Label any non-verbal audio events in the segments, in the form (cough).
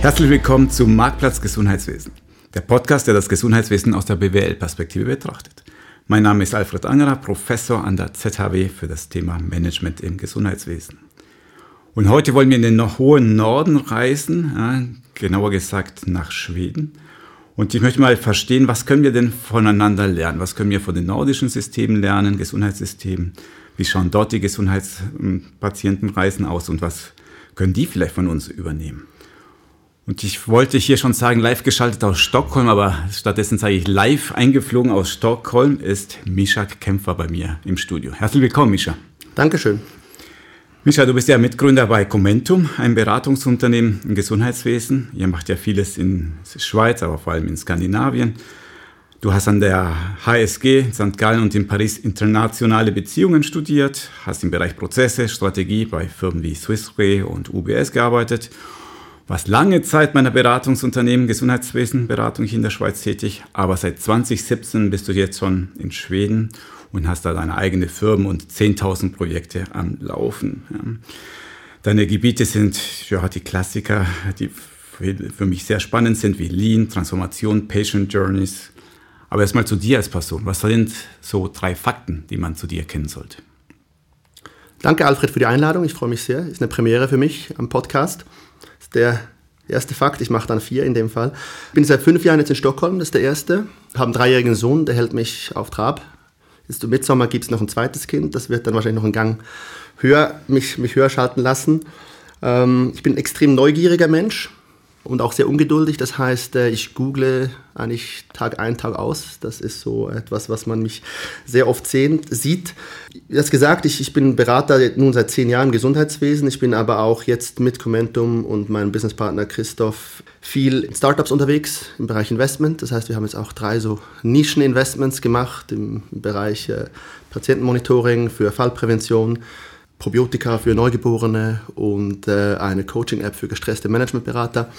Herzlich willkommen zum Marktplatz Gesundheitswesen, der Podcast, der das Gesundheitswesen aus der BWL-Perspektive betrachtet. Mein Name ist Alfred Angerer, Professor an der ZHW für das Thema Management im Gesundheitswesen. Und heute wollen wir in den hohen Norden reisen, ja, genauer gesagt nach Schweden. Und ich möchte mal verstehen, was können wir denn voneinander lernen? Was können wir von den nordischen Systemen lernen, Gesundheitssystemen? Wie schauen dort die Gesundheitspatientenreisen aus und was können die vielleicht von uns übernehmen? Und ich wollte hier schon sagen, live geschaltet aus Stockholm, aber stattdessen sage ich live eingeflogen aus Stockholm ist Misha Kämpfer bei mir im Studio. Herzlich willkommen, Misha. Dankeschön. Mischa, du bist ja Mitgründer bei Commentum, einem Beratungsunternehmen im Gesundheitswesen. Ihr macht ja vieles in der Schweiz, aber vor allem in Skandinavien. Du hast an der HSG in St. Gallen und in Paris internationale Beziehungen studiert, hast im Bereich Prozesse, Strategie bei Firmen wie Swissray und UBS gearbeitet, warst lange Zeit meiner Beratungsunternehmen Gesundheitswesen, Beratung hier in der Schweiz tätig, aber seit 2017 bist du jetzt schon in Schweden und hast da deine eigene Firma und 10.000 Projekte am Laufen. Deine Gebiete sind ja, die Klassiker, die für mich sehr spannend sind, wie Lean, Transformation, Patient Journeys. Aber erstmal zu dir als Person. Was sind so drei Fakten, die man zu dir kennen sollte? Danke, Alfred, für die Einladung. Ich freue mich sehr. Ist eine Premiere für mich am Podcast. Der erste Fakt. Ich mache dann vier in dem Fall. Ich bin seit fünf Jahren jetzt in Stockholm. Das ist der erste. Habe einen dreijährigen Sohn, der hält mich auf Trab. Jetzt im Mitsommer gibt es noch ein zweites Kind, das wird dann wahrscheinlich noch einen Gang höher, mich, mich höher schalten lassen. Ähm, ich bin ein extrem neugieriger Mensch und auch sehr ungeduldig. Das heißt, äh, ich google eigentlich Tag ein, Tag aus. Das ist so etwas, was man mich sehr oft sehen, sieht. Das gesagt, ich, ich bin Berater nun seit zehn Jahren im Gesundheitswesen. Ich bin aber auch jetzt mit Commentum und meinem Businesspartner Christoph viel in Startups unterwegs im Bereich Investment. Das heißt, wir haben jetzt auch drei so Nischen-Investments gemacht im Bereich äh, Patientenmonitoring für Fallprävention Probiotika für Neugeborene und äh, eine Coaching-App für gestresste Managementberater.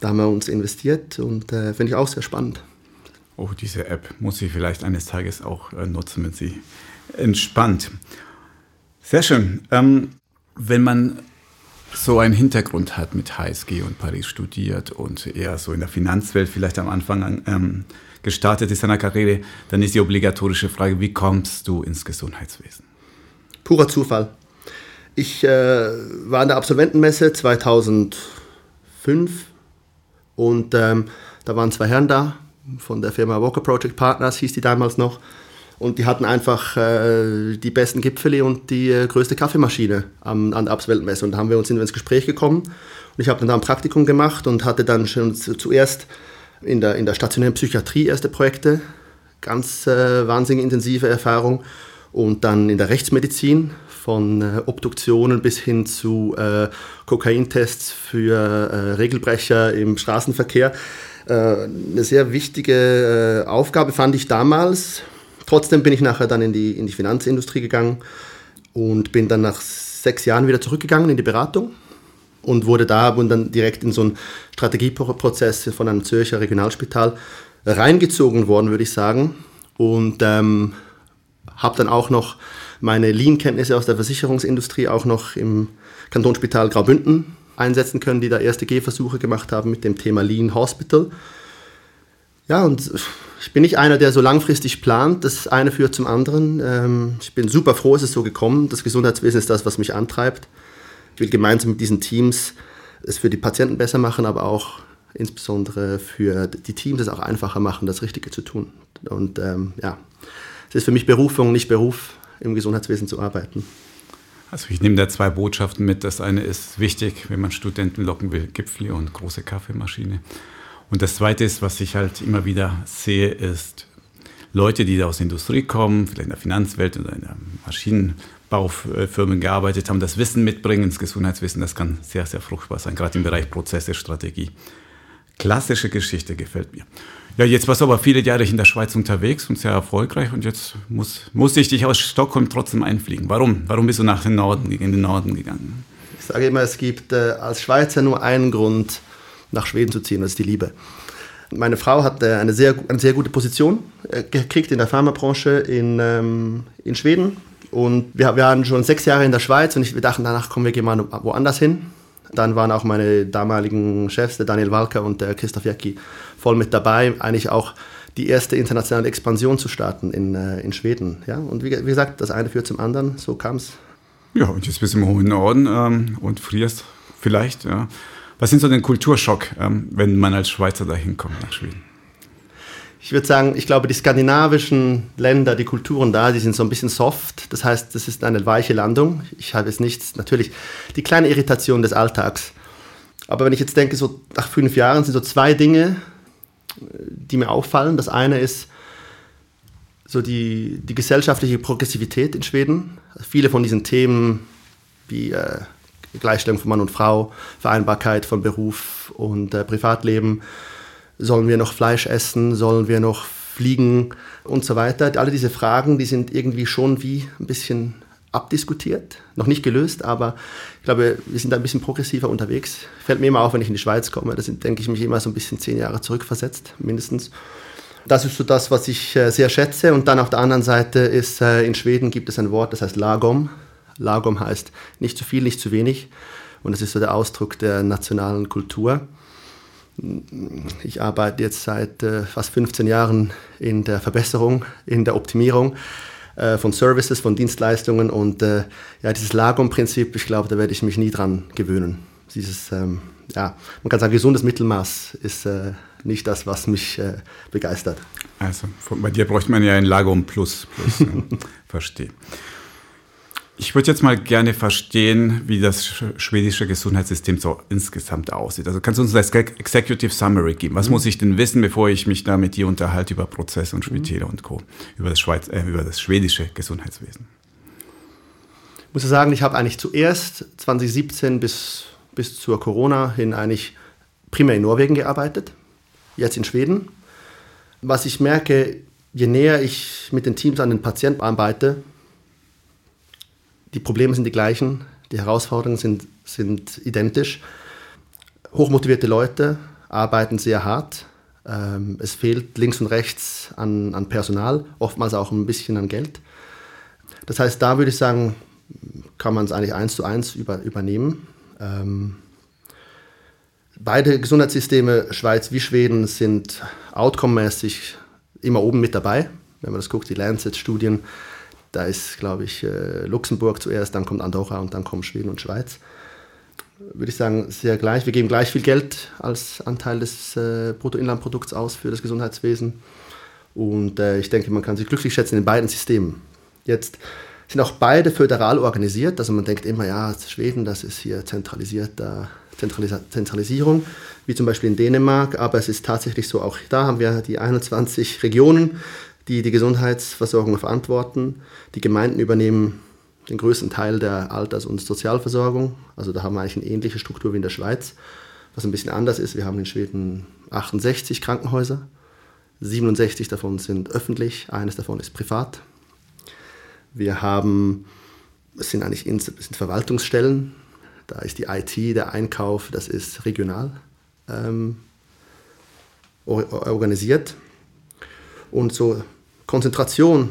Da haben wir uns investiert und äh, finde ich auch sehr spannend. Oh, diese App muss ich vielleicht eines Tages auch äh, nutzen, wenn sie entspannt. Sehr schön. Ähm, wenn man so einen Hintergrund hat mit HSG und Paris studiert und eher so in der Finanzwelt vielleicht am Anfang ähm, gestartet ist seiner Karriere, dann ist die obligatorische Frage, wie kommst du ins Gesundheitswesen? Purer Zufall. Ich äh, war an der Absolventenmesse 2005 und ähm, da waren zwei Herren da von der Firma Walker Project Partners, hieß die damals noch. Und die hatten einfach äh, die besten Gipfeli und die äh, größte Kaffeemaschine am, an der Absolventenmesse. Und da haben wir uns ins Gespräch gekommen. Und ich habe dann da ein Praktikum gemacht und hatte dann schon zuerst in der, in der stationären Psychiatrie erste Projekte. Ganz äh, wahnsinnig intensive Erfahrung und dann in der Rechtsmedizin von äh, Obduktionen bis hin zu äh, Kokaintests für äh, Regelbrecher im Straßenverkehr. Äh, eine sehr wichtige äh, Aufgabe fand ich damals. Trotzdem bin ich nachher dann in die, in die Finanzindustrie gegangen und bin dann nach sechs Jahren wieder zurückgegangen in die Beratung und wurde da und dann direkt in so einen Strategieprozess von einem Zürcher Regionalspital reingezogen worden, würde ich sagen. Und ähm, habe dann auch noch meine Lean-Kenntnisse aus der Versicherungsindustrie auch noch im Kantonsspital Graubünden einsetzen können, die da erste Gehversuche gemacht haben mit dem Thema Lean Hospital. Ja, und ich bin nicht einer, der so langfristig plant. Das eine führt zum anderen. Ähm, ich bin super froh, es ist so gekommen. Das Gesundheitswesen ist das, was mich antreibt. Ich will gemeinsam mit diesen Teams es für die Patienten besser machen, aber auch insbesondere für die Teams es auch einfacher machen, das Richtige zu tun. Und ähm, ja, es ist für mich Berufung, nicht Beruf, im Gesundheitswesen zu arbeiten. Also ich nehme da zwei Botschaften mit. Das eine ist wichtig, wenn man Studenten locken will, Gipfel und große Kaffeemaschine. Und das zweite ist, was ich halt immer wieder sehe, ist Leute, die da aus der Industrie kommen, vielleicht in der Finanzwelt oder in der Maschinenbaufirmen gearbeitet haben, das Wissen mitbringen ins Gesundheitswissen, das kann sehr, sehr fruchtbar sein, gerade im Bereich Prozesse, Strategie. Klassische Geschichte gefällt mir. Ja, jetzt warst du aber viele Jahre in der Schweiz unterwegs und sehr erfolgreich und jetzt muss, musste ich dich aus Stockholm trotzdem einfliegen. Warum? Warum bist du nach dem Norden, in den Norden gegangen? Ich sage immer, es gibt äh, als Schweizer nur einen Grund, nach Schweden zu ziehen, das ist die Liebe. Meine Frau hat äh, eine, sehr, eine sehr gute Position äh, gekriegt in der Pharmabranche in, ähm, in Schweden und wir, wir waren schon sechs Jahre in der Schweiz und ich, wir dachten, danach kommen wir mal woanders hin Dann waren auch meine damaligen Chefs, der Daniel Walker und der Christoph Jäcki, voll mit dabei, eigentlich auch die erste internationale Expansion zu starten in, äh, in Schweden. Ja? Und wie, wie, gesagt, das eine führt zum anderen, so kam es. Ja, und jetzt bist du im hohen Norden ähm, und frierst vielleicht. Ja. Was sind so den Kulturschock, ähm, wenn man als Schweizer da hinkommt nach Schweden? Ich würde sagen, ich glaube, die skandinavischen Länder, die Kulturen da, die sind so ein bisschen soft. Das heißt, das ist eine weiche Landung. Ich habe jetzt nichts, natürlich die kleine Irritation des Alltags. Aber wenn ich jetzt denke, so nach fünf Jahren sind so zwei Dinge, die mir auffallen. Das eine ist so die, die gesellschaftliche Progressivität in Schweden. Viele von diesen Themen wie äh, Gleichstellung von Mann und Frau, Vereinbarkeit von Beruf und äh, Privatleben, sollen wir noch Fleisch essen, sollen wir noch fliegen und so weiter. Alle diese Fragen, die sind irgendwie schon wie ein bisschen abdiskutiert, noch nicht gelöst, aber ich glaube, wir sind da ein bisschen progressiver unterwegs. Fällt mir immer auf, wenn ich in die Schweiz komme, da sind, denke ich, mich immer so ein bisschen zehn Jahre zurückversetzt, mindestens. Das ist so das, was ich äh, sehr schätze. Und dann auf der anderen Seite ist, äh, in Schweden gibt es ein Wort, das heißt Lagom. Lagom heißt nicht zu viel, nicht zu wenig. Und das ist so der Ausdruck der nationalen Kultur. Ich arbeite jetzt seit äh, fast 15 Jahren in der Verbesserung, in der Optimierung äh, von Services, von Dienstleistungen und äh, ja, dieses Lagom-Prinzip, ich glaube, da werde ich mich nie dran gewöhnen. Dieses, ähm, ja, man kann sagen, gesundes Mittelmaß ist äh, nicht das, was mich äh, begeistert. Also bei dir bräuchte man ja ein Lagom Plus. plus (laughs) verstehe. Ich würde jetzt mal gerne verstehen, wie das schwedische Gesundheitssystem so insgesamt aussieht. Also kannst du uns das Executive Summary geben? Was mhm. muss ich denn wissen, bevor ich mich da mit dir unterhalte über Prozesse und Spitäle mhm. und Co., über das, Schweiz, äh, über das schwedische Gesundheitswesen? Ich muss sagen, ich habe eigentlich zuerst 2017 bis, bis zur Corona hin eigentlich primär in Norwegen gearbeitet, jetzt in Schweden. Was ich merke, je näher ich mit den Teams an den Patienten arbeite, die Probleme sind die gleichen, die Herausforderungen sind, sind identisch. Hochmotivierte Leute arbeiten sehr hart. Ähm, es fehlt links und rechts an, an Personal, oftmals auch ein bisschen an Geld. Das heißt, da würde ich sagen, kann man es eigentlich eins zu eins über, übernehmen. Ähm, beide Gesundheitssysteme, Schweiz wie Schweden, sind outcome-mäßig immer oben mit dabei. Wenn man das guckt, die Lancet-Studien, da ist, glaube ich, äh, Luxemburg zuerst, dann kommt Andorra und dann kommen Schweden und Schweiz. Würde ich sagen, sehr gleich. Wir geben gleich viel Geld als Anteil des äh, Bruttoinlandprodukts aus für das Gesundheitswesen. Und äh, ich denke, man kann sich glücklich schätzen in beiden Systemen. Jetzt sind auch beide föderal organisiert. Also man denkt immer, ja, Schweden, das ist hier zentralisierter Zentralis Zentralisierung, wie zum Beispiel in Dänemark. Aber es ist tatsächlich so, auch da haben wir die 21 Regionen die die Gesundheitsversorgung verantworten. Die Gemeinden übernehmen den größten Teil der Alters- und Sozialversorgung. Also da haben wir eigentlich eine ähnliche Struktur wie in der Schweiz. Was ein bisschen anders ist, wir haben in Schweden 68 Krankenhäuser. 67 davon sind öffentlich, eines davon ist privat. Wir haben, es sind eigentlich es sind Verwaltungsstellen, da ist die IT, der Einkauf, das ist regional ähm, organisiert. Und so Konzentration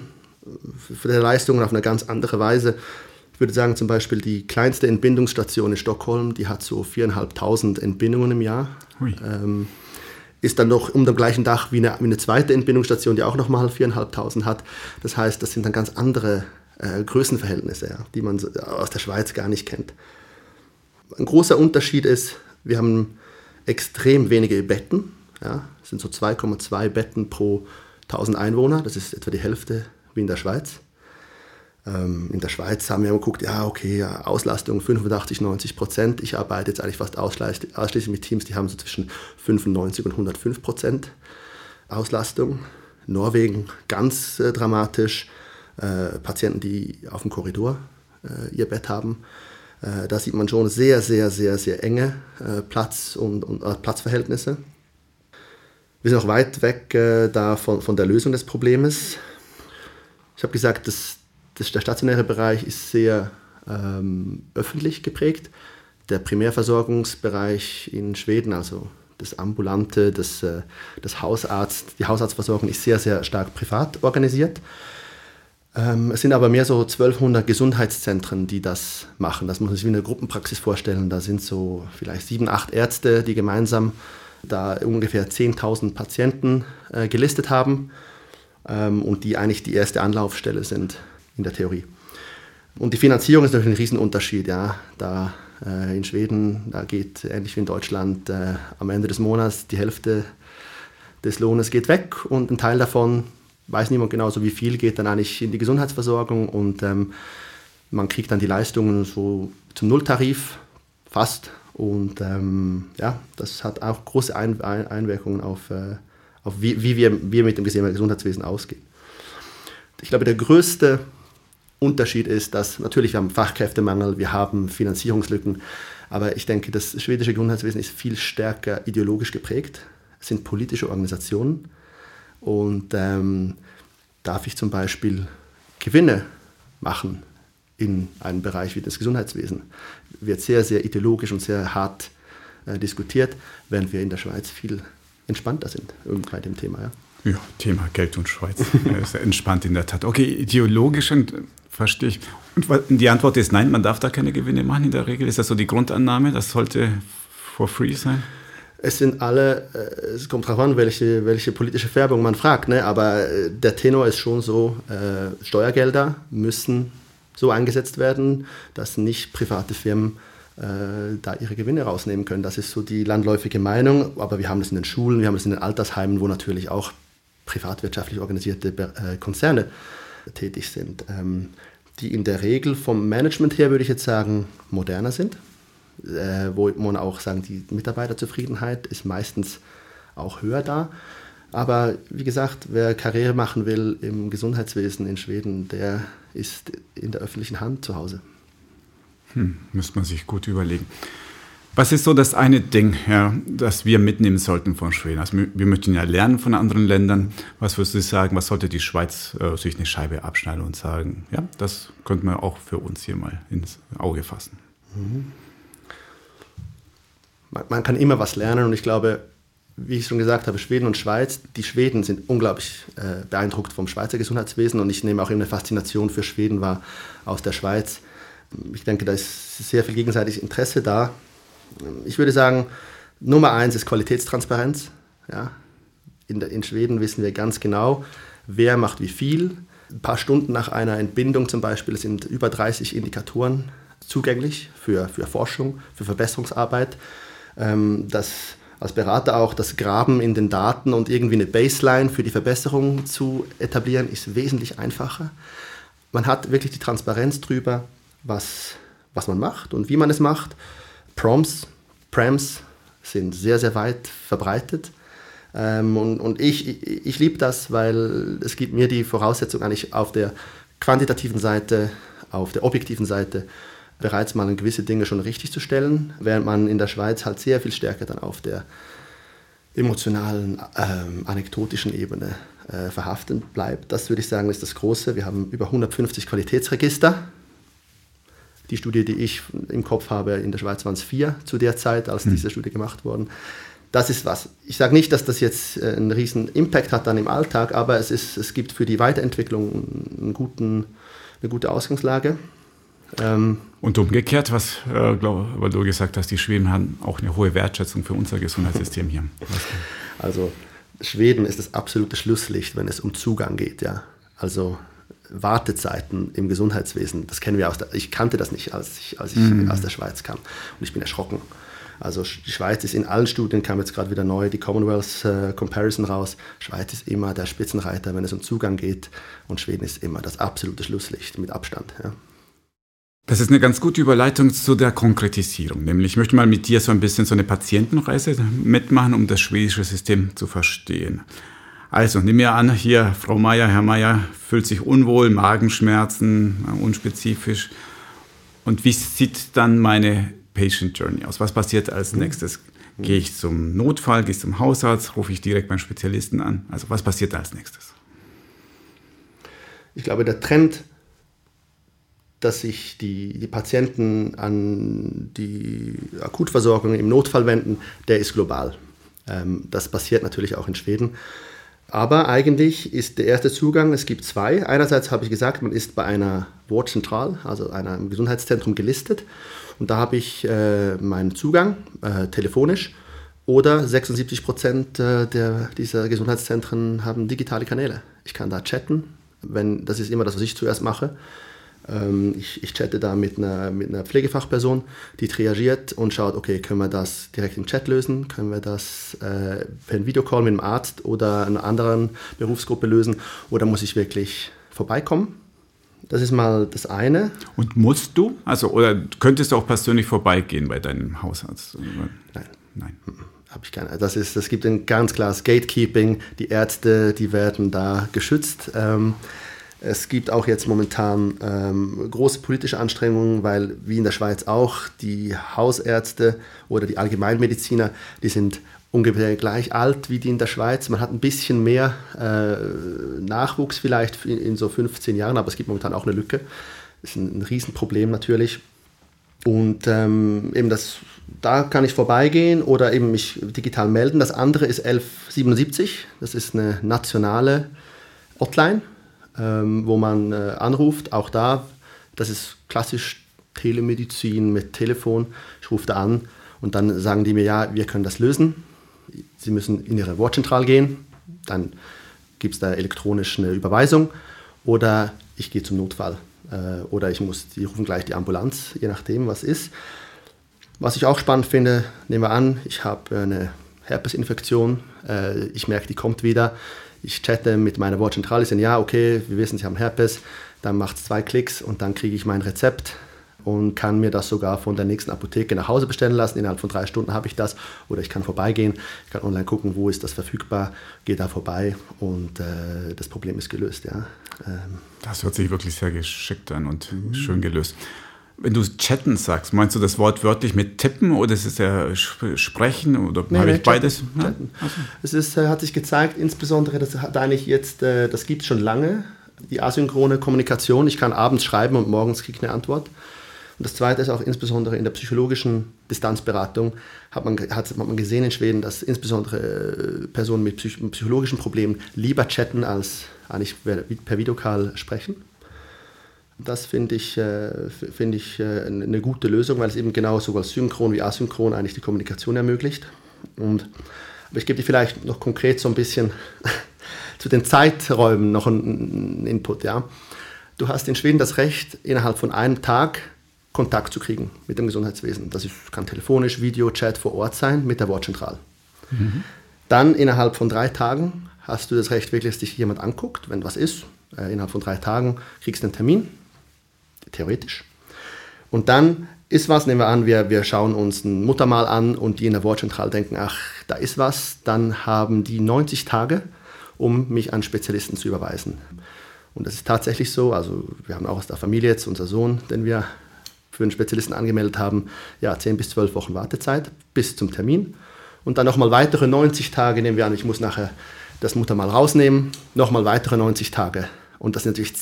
der Leistungen auf eine ganz andere Weise. Ich würde sagen, zum Beispiel die kleinste Entbindungsstation in Stockholm, die hat so 4.500 Entbindungen im Jahr. Ähm, ist dann noch um dem gleichen Dach wie eine, wie eine zweite Entbindungsstation, die auch nochmal 4.500 hat. Das heißt, das sind dann ganz andere äh, Größenverhältnisse, ja, die man aus der Schweiz gar nicht kennt. Ein großer Unterschied ist, wir haben extrem wenige Betten. Ja, es sind so 2,2 Betten pro 1000 Einwohner, das ist etwa die Hälfte wie in der Schweiz. Ähm, in der Schweiz haben wir geguckt, ja, okay, Auslastung 85, 90 Prozent. Ich arbeite jetzt eigentlich fast ausschließlich, ausschließlich mit Teams, die haben so zwischen 95 und 105 Prozent Auslastung. Norwegen ganz äh, dramatisch. Äh, Patienten, die auf dem Korridor äh, ihr Bett haben. Äh, da sieht man schon sehr, sehr, sehr, sehr enge äh, Platz- und, und äh, Platzverhältnisse. Wir sind auch weit weg äh, da von, von der Lösung des Problems. Ich habe gesagt, dass, dass der stationäre Bereich ist sehr ähm, öffentlich geprägt. Der Primärversorgungsbereich in Schweden, also das ambulante, das, äh, das Hausarzt, die Hausarztversorgung ist sehr, sehr stark privat organisiert. Ähm, es sind aber mehr so 1200 Gesundheitszentren, die das machen. Das muss man sich wie eine Gruppenpraxis vorstellen. Da sind so vielleicht sieben, acht Ärzte, die gemeinsam da ungefähr 10.000 Patienten äh, gelistet haben ähm, und die eigentlich die erste Anlaufstelle sind in der Theorie. Und die Finanzierung ist natürlich ein Riesenunterschied. Ja. Da äh, in Schweden, da geht ähnlich wie in Deutschland äh, am Ende des Monats die Hälfte des Lohnes geht weg und ein Teil davon weiß niemand genau so wie viel geht dann eigentlich in die Gesundheitsversorgung und ähm, man kriegt dann die Leistungen so zum Nulltarif fast und ähm, ja, das hat auch große Ein Ein Einwirkungen auf, äh, auf wie, wie wir, wir mit dem Gesundheitswesen ausgehen. Ich glaube, der größte Unterschied ist, dass natürlich wir haben Fachkräftemangel, wir haben Finanzierungslücken, aber ich denke, das schwedische Gesundheitswesen ist viel stärker ideologisch geprägt. Es sind politische Organisationen und ähm, darf ich zum Beispiel Gewinne machen in einem Bereich wie das Gesundheitswesen, wird sehr, sehr ideologisch und sehr hart äh, diskutiert, während wir in der Schweiz viel entspannter sind bei dem Thema. Ja. Ja, Thema Geld und Schweiz. ist entspannt in der Tat. Okay, ideologisch und verstehe ich. Und die Antwort ist nein, man darf da keine Gewinne machen in der Regel. Ist das so die Grundannahme? Das sollte for free sein? es sind alle, äh, es kommt darauf an, welche, welche politische Färbung man fragt, ne? aber äh, der Tenor ist schon so, äh, Steuergelder müssen so eingesetzt werden, dass nicht private Firmen äh, da ihre Gewinne rausnehmen können. Das ist so die landläufige Meinung, aber wir haben das in den Schulen, wir haben das in den Altersheimen, wo natürlich auch privatwirtschaftlich organisierte äh, Konzerne tätig sind, ähm, die in der Regel vom Management her, würde ich jetzt sagen, moderner sind äh, wo man auch sagen, die Mitarbeiterzufriedenheit ist meistens auch höher da. Aber wie gesagt, wer Karriere machen will im Gesundheitswesen in Schweden, der ist in der öffentlichen Hand zu Hause. Hm, müsste man sich gut überlegen. Was ist so das eine Ding, ja, das wir mitnehmen sollten von Schweden? Also wir möchten ja lernen von anderen Ländern. Was würdest du sagen, was sollte die Schweiz äh, sich eine Scheibe abschneiden und sagen, ja, das könnte man auch für uns hier mal ins Auge fassen? Mhm man, man, kann immer was lernen und ich glaube, wie ich schon gesagt habe, Schweden und Schweiz, die Schweden sind unglaublich äh, beeindruckt vom Schweizer Gesundheitswesen und ich nehme auch eine Faszination für Schweden wahr aus der Schweiz. Ich denke, da ist sehr viel gegenseitiges Interesse da. Ich würde sagen, Nummer eins ist Qualitätstransparenz. Ja. In, der, in Schweden wissen wir ganz genau, wer macht wie viel. Ein paar Stunden nach einer Entbindung zum Beispiel sind über 30 Indikatoren zugänglich für, für Forschung, für Verbesserungsarbeit ähm, das als Berater auch das Graben in den Daten und irgendwie eine Baseline für die Verbesserung zu etablieren, ist wesentlich einfacher. Man hat wirklich die Transparenz drüber, was, was man macht und wie man es macht. Prompts, Prams sind sehr, sehr weit verbreitet. Ähm, und und ich, ich, ich liebe das, weil es gibt mir die Voraussetzung eigentlich auf der quantitativen Seite, auf der objektiven Seite bereits mal gewisse Dinge schon richtig zu stellen, während man in der Schweiz halt sehr viel stärker dann auf der emotionalen, ähm, anekdotischen Ebene äh, verhaftet bleibt. Das würde ich sagen, ist das Große. Wir haben über 150 Qualitätsregister. Die Studie, die ich im Kopf habe, in der Schweiz waren es vier zu der Zeit, als mhm. diese Studie gemacht wurde. Das ist was. Ich sage nicht, dass das jetzt äh, einen riesen Impact hat dann im Alltag, aber es, ist, es gibt für die Weiterentwicklung einen guten, eine gute Ausgangslage. Ähm, und umgekehrt, was, äh, glaub, weil du gesagt hast, die Schweden haben auch eine hohe Wertschätzung für unser Gesundheitssystem hier. Also Schweden ist das absolute Schlusslicht, wenn es um Zugang geht. Ja. Also Wartezeiten im Gesundheitswesen, das kennen wir aus der, ich kannte das nicht, als ich, als ich mhm. aus der Schweiz kam und ich bin erschrocken. Also die Schweiz ist in allen Studien, kam jetzt gerade wieder neu die Commonwealth äh, Comparison raus, Schweiz ist immer der Spitzenreiter, wenn es um Zugang geht und Schweden ist immer das absolute Schlusslicht mit Abstand. Ja. Das ist eine ganz gute Überleitung zu der Konkretisierung. Nämlich, ich möchte mal mit dir so ein bisschen so eine Patientenreise mitmachen, um das schwedische System zu verstehen. Also, nimm mir an, hier, Frau Meier, Herr Meier, fühlt sich unwohl, Magenschmerzen, äh, unspezifisch. Und wie sieht dann meine Patient Journey aus? Was passiert als mhm. nächstes? Gehe ich zum Notfall, gehe ich zum Hausarzt, rufe ich direkt beim Spezialisten an? Also, was passiert als nächstes? Ich glaube, der Trend dass sich die, die Patienten an die Akutversorgung im Notfall wenden, der ist global. Ähm, das passiert natürlich auch in Schweden. Aber eigentlich ist der erste Zugang, es gibt zwei. Einerseits habe ich gesagt, man ist bei einer Wortzentral, also einem Gesundheitszentrum gelistet. Und da habe ich äh, meinen Zugang äh, telefonisch. Oder 76 Prozent äh, der, dieser Gesundheitszentren haben digitale Kanäle. Ich kann da chatten. Wenn, das ist immer das, was ich zuerst mache. Ähm, ich, ich chatte da mit einer, mit einer Pflegefachperson, die triagiert und schaut, okay, können wir das direkt im Chat lösen? Können wir das äh, per Videocall mit einem Arzt oder einer anderen Berufsgruppe lösen? Oder muss ich wirklich vorbeikommen? Das ist mal das eine. Und musst du? Also, oder könntest du auch persönlich vorbeigehen bei deinem Hausarzt? Nein. Nein. Habe ich keine. Das, ist, das gibt ein ganz klares Gatekeeping. Die Ärzte, die werden da geschützt. Ähm, es gibt auch jetzt momentan ähm, große politische Anstrengungen, weil wie in der Schweiz auch die Hausärzte oder die Allgemeinmediziner, die sind ungefähr gleich alt wie die in der Schweiz. Man hat ein bisschen mehr äh, Nachwuchs vielleicht in, in, so 15 Jahren, aber es gibt momentan auch eine Lücke. Das ist ein, ein Riesenproblem natürlich. Und ähm, eben das, da kann ich vorbeigehen oder eben mich digital melden. Das andere ist 1177, das ist eine nationale Hotline ähm, wo man äh, anruft. Auch da, das ist klassisch Telemedizin mit Telefon. Ich rufe da an und dann sagen die mir, ja, wir können das lösen. Sie müssen in Ihre Wortzentrale gehen, dann gibt es da elektronisch eine Überweisung oder ich gehe zum Notfall äh, oder ich muss, die rufen gleich die Ambulanz, je nachdem, was ist. Was ich auch spannend finde, nehmen wir an, ich habe eine Herpesinfektion, äh, ich merke, die kommt wieder ich chatte mit meiner Wortzentrale, sagen, ja, okay, wir wissen, Sie haben Herpes, dann macht es zwei Klicks und dann kriege ich mein Rezept und kann mir das sogar von der nächsten Apotheke nach Hause bestellen lassen. Innerhalb von drei Stunden habe ich das oder ich kann vorbeigehen, ich kann online gucken, wo ist das verfügbar, gehe da vorbei und äh, das Problem ist gelöst. Ja. Ähm. Das hört sich wirklich sehr geschickt an und mhm. schön gelöst. Wenn du chatten sagst, meinst du das Wort wörtlich mit tippen oder ist es ja sprechen oder nee, habe nee, ich beides? Chatten, ja? chatten. Also. Es ist, äh, hat sich gezeigt, insbesondere, das hat eigentlich jetzt, äh, das gibt es schon lange, die asynchrone Kommunikation. Ich kann abends schreiben und morgens kriege ich eine Antwort. Und das Zweite ist auch insbesondere in der psychologischen Distanzberatung hat man, hat man gesehen in Schweden, dass insbesondere äh, Personen mit psychologischen Problemen lieber chatten als eigentlich per Videocall sprechen. Das finde ich, äh, find ich äh, eine gute Lösung, weil es eben genau sowohl synchron wie asynchron eigentlich die Kommunikation ermöglicht. Und, aber ich gebe dir vielleicht noch konkret so ein bisschen (laughs) zu den Zeiträumen noch einen Input. Ja. Du hast in Schweden das Recht, innerhalb von einem Tag Kontakt zu kriegen mit dem Gesundheitswesen. Das ist, kann telefonisch, Video, Chat vor Ort sein mit der Wortzentrale. Mhm. Dann innerhalb von drei Tagen hast du das Recht, wirklich, dass dich jemand anguckt, wenn was ist. Äh, innerhalb von drei Tagen kriegst du einen Termin theoretisch. Und dann ist was, nehmen wir an, wir, wir schauen uns ein Muttermal an und die in der Wortzentrale denken, ach, da ist was, dann haben die 90 Tage, um mich an Spezialisten zu überweisen. Und das ist tatsächlich so, also wir haben auch aus der Familie jetzt unser Sohn, den wir für einen Spezialisten angemeldet haben, ja, 10 bis 12 Wochen Wartezeit bis zum Termin. Und dann nochmal weitere 90 Tage nehmen wir an, ich muss nachher das Muttermal rausnehmen, nochmal weitere 90 Tage und das sind natürlich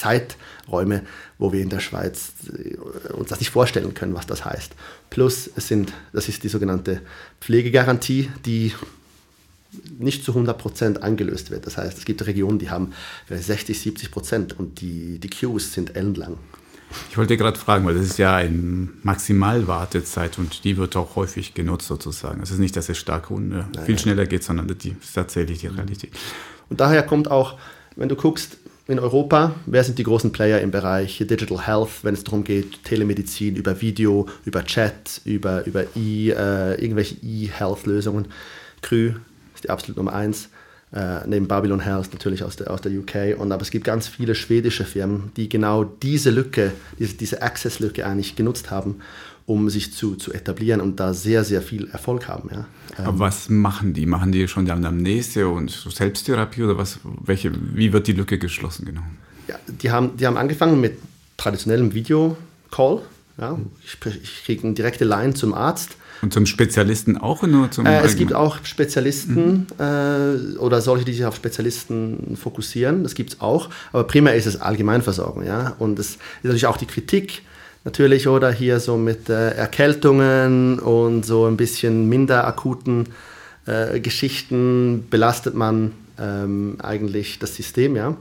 Zeiträume, wo wir in der Schweiz äh, uns das nicht vorstellen können, was das heißt. Plus, es sind, das ist die sogenannte Pflegegarantie, die nicht zu 100 Prozent eingelöst wird. Das heißt, es gibt Regionen, die haben vielleicht 60, 70 Prozent und die, die Queues sind ellenlang. Ich wollte gerade fragen, weil das ist ja eine Maximalwartezeit und die wird auch häufig genutzt sozusagen. Es ist nicht, dass es stark und äh, viel schneller geht, sondern die ist tatsächlich die Realität. Und daher kommt auch, wenn du guckst, in Europa? Wer sind die großen Player im Bereich Digital Health, wenn es darum geht, Telemedizin über Video, über Chat, über, über e, äh, irgendwelche E-Health-Lösungen? Krü ist die absolute Nummer eins. Äh, neben Babylon Health natürlich aus der, aus der UK. Und, aber es gibt ganz viele schwedische Firmen, die genau diese Lücke, diese, diese Access-Lücke eigentlich genutzt haben um sich zu, zu etablieren und da sehr, sehr viel Erfolg haben. Ja. Aber ähm, was machen die? Machen die schon die Anamnese und Selbsttherapie oder was, welche, wie wird die Lücke geschlossen genau? Ja, die, haben, die haben angefangen mit traditionellem Video-Call. Ja. Ich, ich kriege eine direkte Line zum Arzt. Und zum Spezialisten auch nur zum äh, Es gibt auch Spezialisten mhm. äh, oder solche, die sich auf Spezialisten fokussieren. Das gibt es auch. Aber primär ist es Allgemeinversorgung. Ja? Und es ist natürlich auch die Kritik, natürlich, oder hier so mit äh, Erkältungen und so ein bisschen minder akuten äh, Geschichten belastet man ähm, eigentlich das System. Ja?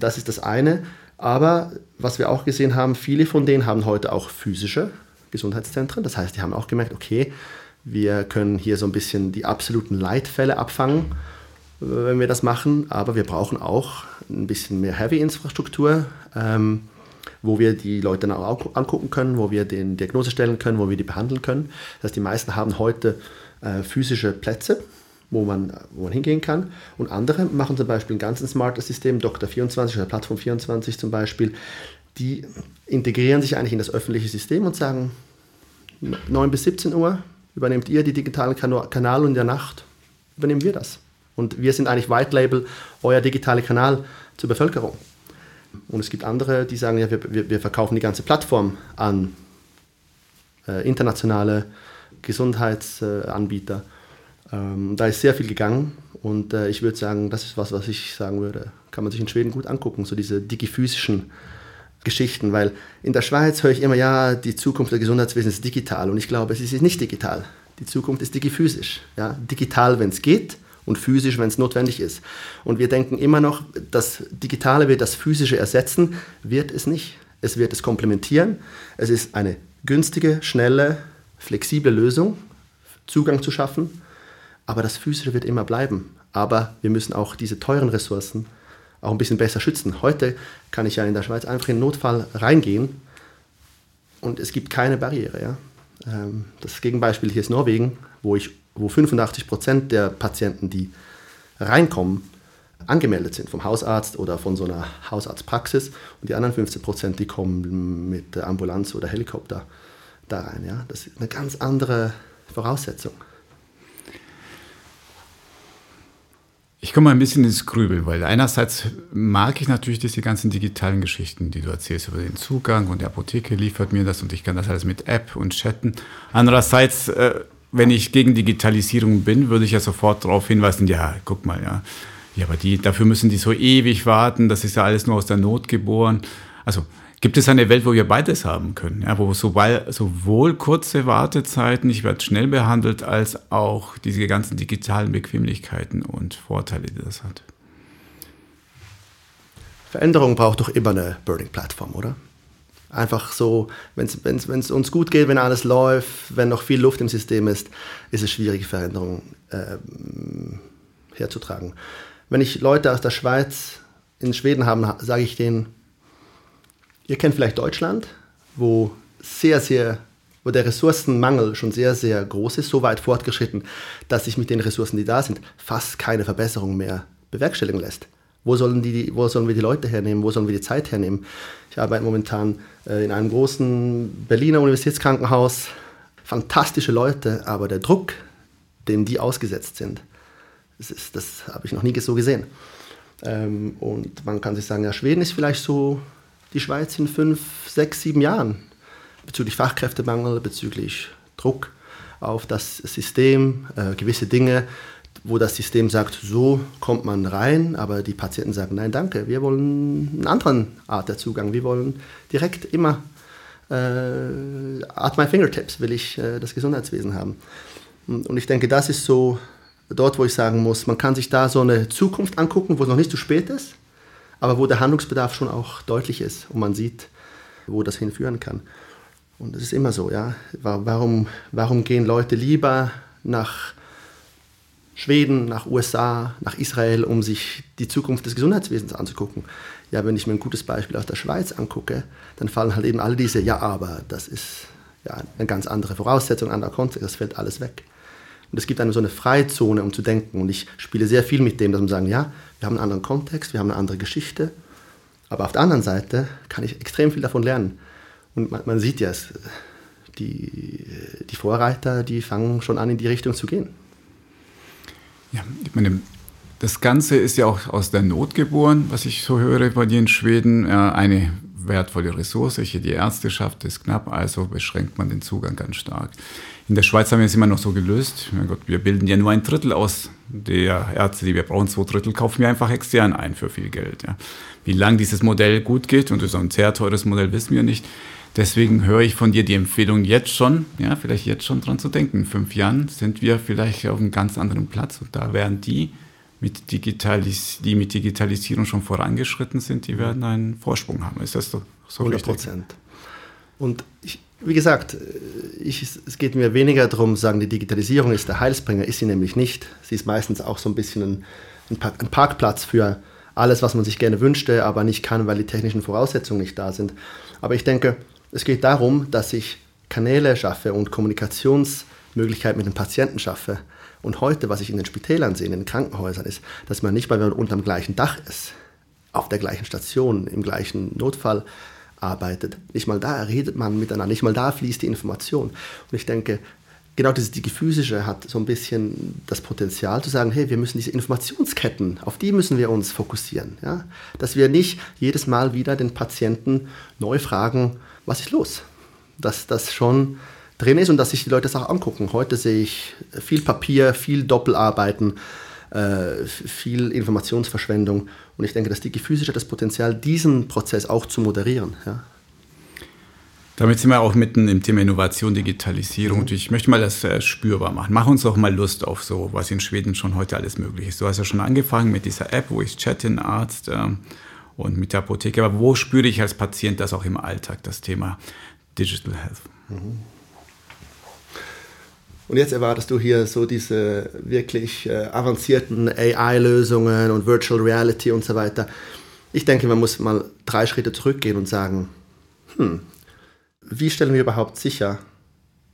Das ist das eine. Aber was wir auch gesehen haben, viele von denen haben heute auch physische Gesundheitszentren. Das heißt, die haben auch gemerkt, okay, wir können hier so ein bisschen die absoluten Leitfälle abfangen, äh, wenn wir das machen. Aber wir brauchen auch ein bisschen mehr Heavy-Infrastruktur, ähm, wo wir die Leute dann auch angucken können, wo wir den Diagnose stellen können, wo wir die behandeln können. Das heißt, die meisten haben heute äh, physische Plätze, wo man, wo man hingehen kann. Und andere machen zum Beispiel ein ganz smartes System, Dr. 24 oder Plattform 24 zum Beispiel. Die integrieren sich eigentlich in das öffentliche System und sagen, 9 bis 17 Uhr übernehmt ihr die digitalen Kanäle und in der Nacht übernehmen wir das. Und wir sind eigentlich White Label, euer digitaler Kanal zur Bevölkerung. Und es gibt andere, die sagen, ja, wir, wir verkaufen die ganze Plattform an äh, internationale Gesundheitsanbieter. Ähm, da ist sehr viel gegangen und äh, ich würde sagen, das ist was, was ich sagen würde, kann man sich in Schweden gut angucken, so diese digiphysischen Geschichten, weil in der Schweiz höre ich immer, ja, die Zukunft des Gesundheitswesens ist digital und ich glaube, es ist nicht digital. Die Zukunft ist digiphysisch. Ja? Digital, wenn es geht und physisch, wenn es notwendig ist. Und wir denken immer noch, das Digitale wird das Physische ersetzen, wird es nicht. Es wird es komplementieren. Es ist eine günstige, schnelle, flexible Lösung, Zugang zu schaffen, aber das Physische wird immer bleiben. Aber wir müssen auch diese teuren Ressourcen auch ein bisschen besser schützen. Heute kann ich ja in der Schweiz einfach in Notfall reingehen und es gibt keine Barriere. Ja? Ähm, das Gegenbeispiel hier ist Norwegen, wo, ich, wo 85 Prozent der Patienten, die reinkommen, angemeldet sind vom Hausarzt oder von so einer Hausarztpraxis und die anderen 15 Prozent, die kommen mit Ambulanz oder Helikopter da rein. Ja? Das ist eine ganz andere Voraussetzung. Ich komme mal ein bisschen ins Grübel, weil einerseits mag ich natürlich diese ganzen digitalen Geschichten, die du erzählst über den Zugang und die Apotheke liefert mir das und ich kann das alles mit App und chatten. Andererseits, äh, wenn ich gegen Digitalisierung bin, würde ich ja sofort darauf hinweisen, ja, guck mal, ja, ja, aber die, dafür müssen die so ewig warten, das ist ja alles nur aus der Not geboren. Also Gibt es eine Welt, wo wir beides haben können, ja, wo sowohl, sowohl kurze Wartezeiten, ich werde schnell behandelt, als auch diese ganzen digitalen Bequemlichkeiten und Vorteile, die das hat? Veränderung braucht doch immer eine Burning-Plattform, oder? Einfach so, wenn es uns gut geht, wenn alles läuft, wenn noch viel Luft im System ist, ist es schwierig, Veränderungen äh, herzutragen. Wenn ich Leute aus der Schweiz in Schweden habe, sage ich denen, Ihr kennt vielleicht Deutschland, wo sehr, sehr, wo der Ressourcenmangel schon sehr, sehr groß ist, so weit fortgeschritten, dass sich mit den Ressourcen, die da sind, fast keine Verbesserung mehr bewerkstelligen lässt. Wo sollen, die, wo sollen wir die Leute hernehmen? Wo sollen wir die Zeit hernehmen? Ich arbeite momentan äh, in einem großen Berliner Universitätskrankenhaus. Fantastische Leute, aber der Druck, dem die ausgesetzt sind, das, ist, das habe ich noch nie so gesehen. Ähm, und man kann sich sagen, ja, Schweden ist vielleicht so die Schweiz in fünf, sechs, sieben Jahren bezüglich Fachkräftemangel, bezüglich Druck auf das System, äh, gewisse Dinge, wo das System sagt, so kommt man rein, aber die Patienten sagen, nein, danke, wir wollen eine andere Art der Zugang, wir wollen direkt immer äh, at my fingertips will ich äh, das Gesundheitswesen haben. Und ich denke, das ist so dort, wo ich sagen muss, man kann sich da so eine Zukunft angucken, wo es noch nicht zu spät ist, aber wo der Handlungsbedarf schon auch deutlich ist und man sieht, wo das hinführen kann. Und es ist immer so, ja. Warum, warum gehen Leute lieber nach Schweden, nach USA, nach Israel, um sich die Zukunft des Gesundheitswesens anzugucken? Ja, wenn ich mir ein gutes Beispiel aus der Schweiz angucke, dann fallen halt eben alle diese, ja, aber das ist ja eine ganz andere Voraussetzung, anderer Kontext, das fällt alles weg. Und es gibt eine so eine Freizone, um zu denken. Und ich spiele sehr viel mit dem, dass man sagen, ja, wir haben einen anderen Kontext, wir haben eine andere Geschichte. Aber auf der anderen Seite kann ich extrem viel davon lernen. Und man, man sieht ja, es, die, die Vorreiter, die fangen schon an, in die Richtung zu gehen. Ja, ich meine, das Ganze ist ja auch aus der Not geboren, was ich so höre bei dir in Schweden. Eine wertvolle Ressource. Hier die Ärzteschaft ist knapp, also beschränkt man den Zugang ganz stark. In der Schweiz haben wir es immer noch so gelöst. Mein Gott, wir bilden ja nur ein Drittel aus der Ärzte, die wir brauchen. Zwei Drittel kaufen wir einfach extern ein für viel Geld. Ja. Wie lange dieses Modell gut geht, und das ist ein sehr teures Modell, wissen wir nicht. Deswegen höre ich von dir die Empfehlung jetzt schon, ja, vielleicht jetzt schon dran zu denken. In fünf Jahren sind wir vielleicht auf einem ganz anderen Platz und da werden die mit Digitalis die mit Digitalisierung schon vorangeschritten sind, die werden einen Vorsprung haben. Ist das so, so 100 Prozent. Und ich, wie gesagt, ich, es geht mir weniger darum, sagen, die Digitalisierung ist der Heilsbringer, ist sie nämlich nicht. Sie ist meistens auch so ein bisschen ein, ein Parkplatz für alles, was man sich gerne wünschte, aber nicht kann, weil die technischen Voraussetzungen nicht da sind. Aber ich denke, es geht darum, dass ich Kanäle schaffe und Kommunikationsmöglichkeiten mit den Patienten schaffe. Und heute, was ich in den Spitälern sehe, in den Krankenhäusern, ist, dass man nicht, weil man unter dem gleichen Dach ist, auf der gleichen Station, im gleichen Notfall arbeitet, nicht mal da redet man miteinander, nicht mal da fließt die Information. Und ich denke, genau dieses Digiphysische hat so ein bisschen das Potenzial zu sagen, hey, wir müssen diese Informationsketten, auf die müssen wir uns fokussieren. Ja? Dass wir nicht jedes Mal wieder den Patienten neu fragen, was ist los? Dass das schon drin ist und dass sich die Leute das auch angucken. Heute sehe ich viel Papier, viel Doppelarbeiten, äh, viel Informationsverschwendung und ich denke, dass die Gefühle hat das Potenzial, diesen Prozess auch zu moderieren. Ja. Damit sind wir auch mitten im Thema Innovation, Digitalisierung. Mhm. Und ich möchte mal das äh, spürbar machen. Mach uns doch mal Lust auf so, was in Schweden schon heute alles möglich ist. Du hast ja schon angefangen mit dieser App, wo ich chatte, ein Arzt äh, und mit der Apotheke. Aber wo spüre ich als Patient das auch im Alltag, das Thema Digital Health? Mhm. Und jetzt erwartest du hier so diese wirklich äh, avancierten AI-Lösungen und Virtual Reality und so weiter. Ich denke, man muss mal drei Schritte zurückgehen und sagen, hm, wie stellen wir überhaupt sicher,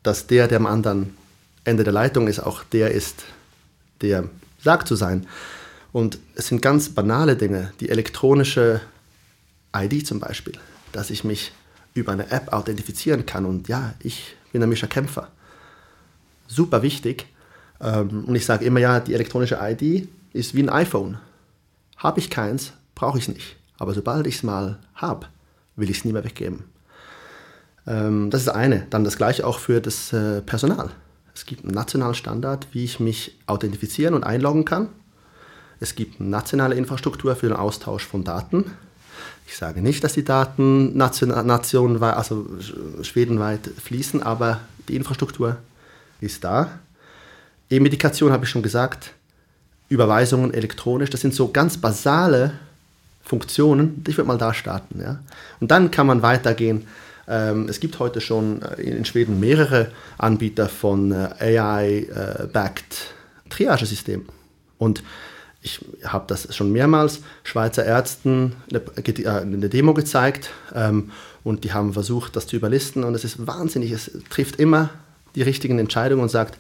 dass der, der am anderen Ende der Leitung ist, auch der ist, der sagt zu sein. Und es sind ganz banale Dinge, die elektronische ID zum Beispiel, dass ich mich über eine App authentifizieren kann und ja, ich bin ein Mischer Kämpfer super wichtig. Ähm, und ich sage immer, ja, die elektronische ID ist wie ein iPhone. Habe ich keins, brauche ich es nicht. Aber sobald ich es mal habe, will ich es nie mehr weggeben. Ähm, das ist eine. Dann das gleiche auch für das äh, Personal. Es gibt einen nationalen Standard, wie ich mich authentifizieren und einloggen kann. Es gibt nationale Infrastruktur für den Austausch von Daten. Ich sage nicht, dass die Daten nation, nationweit, also schwedenweit fließen, aber die Infrastruktur ist da. E-Medikation habe ich schon gesagt, Überweisungen elektronisch, das sind so ganz basale Funktionen. Ich würde mal da starten. Ja? Und dann kann man weitergehen. Ähm, es gibt heute schon äh, in Schweden mehrere Anbieter von äh, AI-backed äh, Triagesystemen. Und ich habe das schon mehrmals Schweizer Ärzten eine, eine Demo gezeigt ähm, und die haben versucht, das zu überlisten und es ist wahnsinnig, es trifft immer die richtigen Entscheidungen und sagt,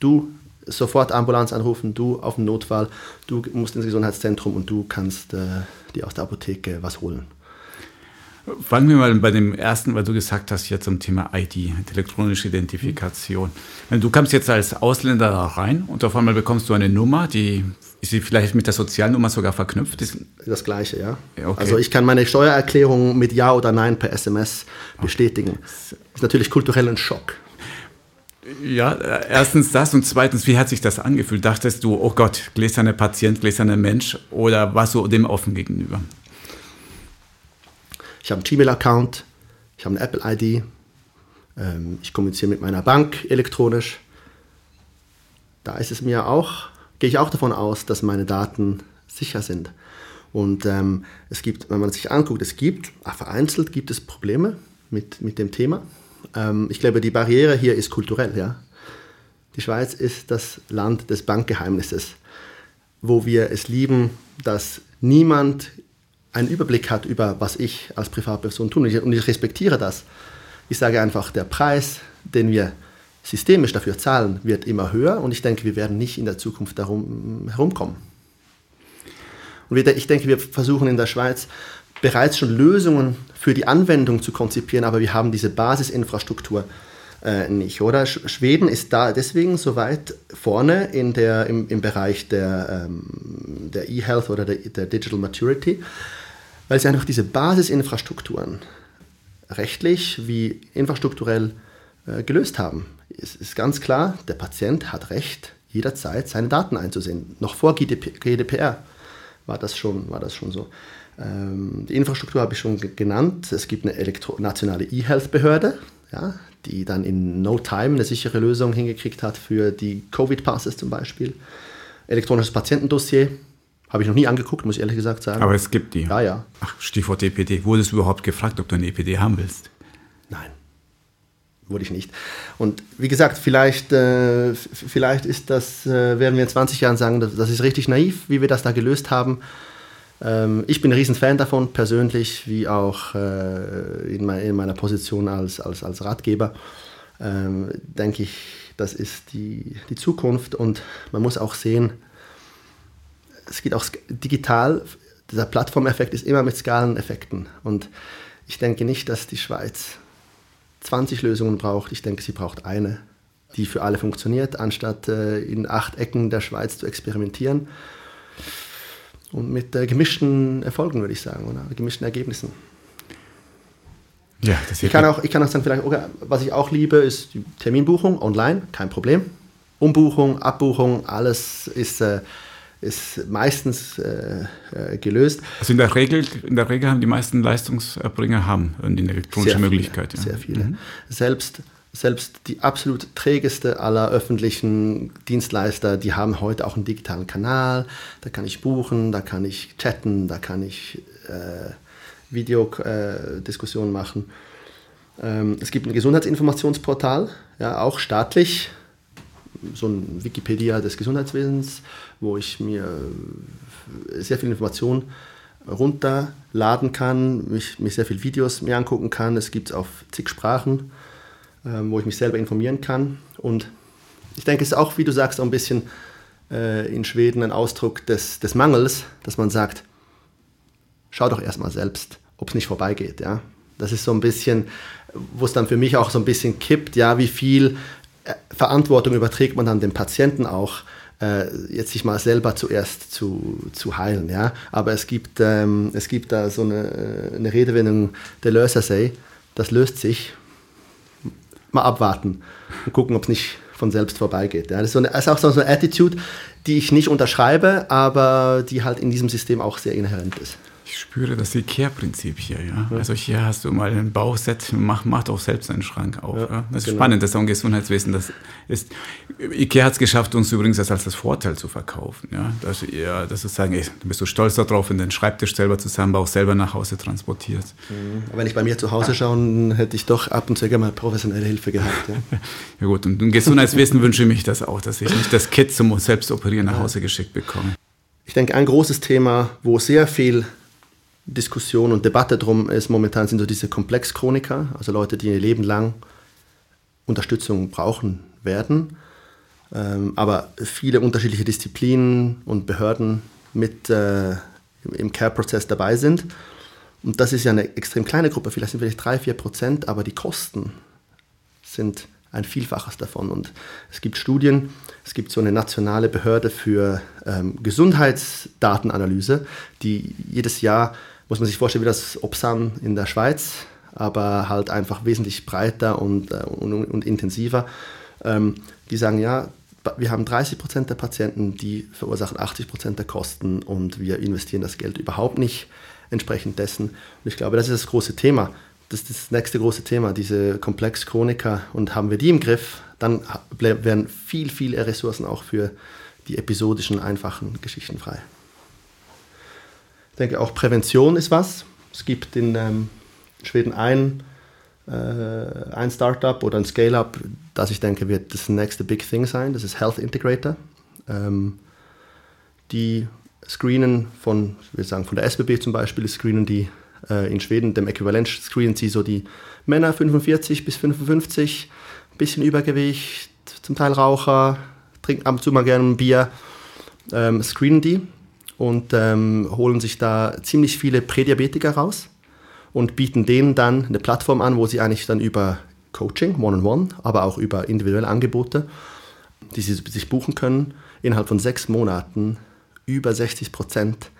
du sofort Ambulanz anrufen, du auf den Notfall, du musst ins Gesundheitszentrum und du kannst äh, dir aus der Apotheke was holen. Fangen wir mal bei dem ersten, weil du gesagt hast, hier zum Thema ID, elektronische Identifikation. Du kommst jetzt als Ausländer da rein und auf einmal bekommst du eine Nummer, die ist sie vielleicht mit der Sozialnummer sogar verknüpft? Ist das gleiche, ja. Okay. Also ich kann meine Steuererklärung mit Ja oder Nein per SMS bestätigen. Das ist natürlich kulturell ein Schock. Ja, erstens das und zweitens, wie hat sich das angefühlt? Dachtest du, oh Gott, gläserner Patient, gläserner Mensch oder warst du dem offen gegenüber? Ich habe einen Gmail-Account, ich habe eine Apple-ID, ähm, ich kommuniziere mit meiner Bank elektronisch. Da ist es mir auch, gehe ich auch davon aus, dass meine Daten sicher sind. Und ähm, es gibt, wenn man sich anguckt, es gibt, vereinzelt gibt es Probleme mit, mit dem Thema. Ähm, ich glaube, die Barriere hier ist kulturell. Ja? Die Schweiz ist das Land des Bankgeheimnisses, wo wir es lieben, dass niemand einen Überblick hat über, was ich als Privatperson tue. Und ich, respektiere das. Ich sage einfach, der Preis, den wir systemisch dafür zahlen, wird immer höher und ich denke, wir werden nicht in der Zukunft darum herumkommen. Und ich denke, wir versuchen in der Schweiz bereits schon Lösungen für die Anwendung zu konzipieren, aber wir haben diese Basisinfrastruktur äh, nicht, oder? Schweden ist da deswegen so weit vorne in der, im, im Bereich der, ähm, der E-Health oder der, der Digital Maturity, weil sie einfach diese Basisinfrastrukturen rechtlich wie infrastrukturell äh, gelöst haben. Es ist ganz klar, der Patient hat Recht, jederzeit seine Daten einzusehen. Noch vor GDPR war das schon, war das schon so. Ähm, die Infrastruktur habe ich schon genannt. Es gibt eine Elektro nationale E-Health-Behörde, ja, die dann in no time eine sichere Lösung hingekriegt hat für die Covid-Passes zum Beispiel. Elektronisches Patientendossier, Habe ich noch nie angeguckt, muss ich ehrlich gesagt sagen. Aber es gibt die. Ja, ja. Ach, Stichwort EPD. Wurdest du überhaupt gefragt, ob du eine EPD haben willst? Nein, wurde ich nicht. Und wie gesagt, vielleicht, äh, vielleicht ist das, äh, werden wir in 20 Jahren sagen, das, das, ist richtig naiv, wie wir das da gelöst haben. Ähm, ich bin ein Riesenfan davon, persönlich, wie auch äh, in, mein, in, meiner Position als, als, als Ratgeber. Ähm, denke ich, das ist die, die Zukunft und man muss auch sehen, es geht auch digital, dieser Plattformeffekt ist immer mit Skaleneffekten und ich denke nicht, dass die Schweiz 20 Lösungen braucht. Ich denke, sie braucht eine, die für alle funktioniert, anstatt äh, in acht Ecken der Schweiz zu experimentieren. Und mit äh, gemischten Erfolgen, würde ich sagen, oder gemischten Ergebnissen. Ja, das ich, kann auch, ich kann auch sagen, vielleicht, okay, was ich auch liebe, ist die Terminbuchung online, kein Problem. Umbuchung, Abbuchung, alles ist äh, ist meistens äh, äh, gelöst. Also in der, Regel, in der Regel haben die meisten Leistungserbringer haben eine elektronische sehr Möglichkeit. Viele, ja. Sehr viele. Mhm. Selbst, selbst die absolut trägeste aller öffentlichen Dienstleister, die haben heute auch einen digitalen Kanal. Da kann ich buchen, da kann ich chatten, da kann ich äh, Videodiskussionen äh, machen. Ähm, es gibt ein Gesundheitsinformationsportal, ja, auch staatlich, so ein Wikipedia des Gesundheitswesens wo ich mir äh, sehr viel Information runterladen kann, mich, mich sehr viele Videos mir angucken kann. Es gibt es auf zig Sprachen, äh, wo ich mich selber informieren kann. Und ich denke, es ist auch, wie du sagst, auch ein bisschen äh, in Schweden ein Ausdruck des, des Mangels, dass man sagt, schau doch erstmal selbst, ob es nicht vorbeigeht. Ja? Das ist so ein bisschen, wo es dann für mich auch so ein bisschen kippt, ja, wie viel Verantwortung überträgt man dann dem Patienten auch äh, jetzt sich mal selber zuerst zu, zu heilen. Ja? Aber es gibt, ähm, es gibt da so eine, äh, eine Redewendung, der Löser sei, das löst sich. Mal abwarten und gucken, ob es nicht von selbst vorbeigeht. Ja? Das, so das ist auch so eine Attitude, die ich nicht unterschreibe, aber die halt in diesem System auch sehr inhärent ist. Ich spüre das IKEA-Prinzip hier, ja? ja? Also hier hast du mal ein Bauset, mach, mach doch selbst einen Schrank auf. Ja, ja? Das ist genau. spannend, das ist auch ein Gesundheitswesen. Das ist, IKEA hat es geschafft, uns übrigens das als das Vorteil zu verkaufen. Ja? Dass, ja, dass du sagen, ey, du bist so stolz darauf, wenn du den Schreibtisch selber zusammenbaust, selber nach Hause transportierst. Mhm. Wenn ich bei mir zu Hause schaue, hätte ich doch ab und zu gerne mal professionelle Hilfe gehabt. Ja, (laughs) ja gut, und im Gesundheitswesen wünsche ich mich das auch, dass ich nicht das Kit zum Selbstoperieren nach Hause geschickt bekomme. Ich denke, ein großes Thema, wo sehr viel Diskussion und Debatte drum ist momentan sind so diese Komplexchroniker, also Leute, die ihr Leben lang Unterstützung brauchen werden, ähm, aber viele unterschiedliche Disziplinen und Behörden mit äh, im Care-Prozess dabei sind. Und das ist ja eine extrem kleine Gruppe, vielleicht sind vielleicht drei, vier Prozent, aber die Kosten sind ein Vielfaches davon. Und es gibt Studien, es gibt so eine nationale Behörde für ähm, Gesundheitsdatenanalyse, die jedes Jahr muss man sich vorstellen wie das Opsan in der Schweiz, aber halt einfach wesentlich breiter und, äh, und, und, intensiver. Ähm, die sagen, ja, wir haben 30 Prozent der Patienten, die verursachen 80 Prozent der Kosten und wir investieren das Geld überhaupt nicht entsprechend dessen. Und ich glaube, das ist das große Thema. Das ist das nächste große Thema, diese Komplex-Chroniker. Und haben wir die im Griff, dann werden viel, viel Ressourcen auch für die episodischen, einfachen Geschichten frei. Denke, auch Prävention ist was. Es gibt in ähm, Schweden ein, äh, ein Startup oder ein Scale-up, das ich denke, wird das nächste Big Thing sein. Das ist Health Integrator. Ähm, die screenen von, wir sagen von der SBB zum Beispiel, screenen die äh, in Schweden, dem Äquivalent screenen sie so die Männer 45 bis 55, ein bisschen Übergewicht, zum Teil Raucher, trinken ab und zu mal gerne ein Bier, ähm, screenen die und ähm, holen sich da ziemlich viele Prädiabetiker raus und bieten denen dann eine Plattform an, wo sie eigentlich dann über Coaching, One-on-One, -on -one, aber auch über individuelle Angebote, die sie sich buchen können, innerhalb von sechs Monaten über 60 Prozent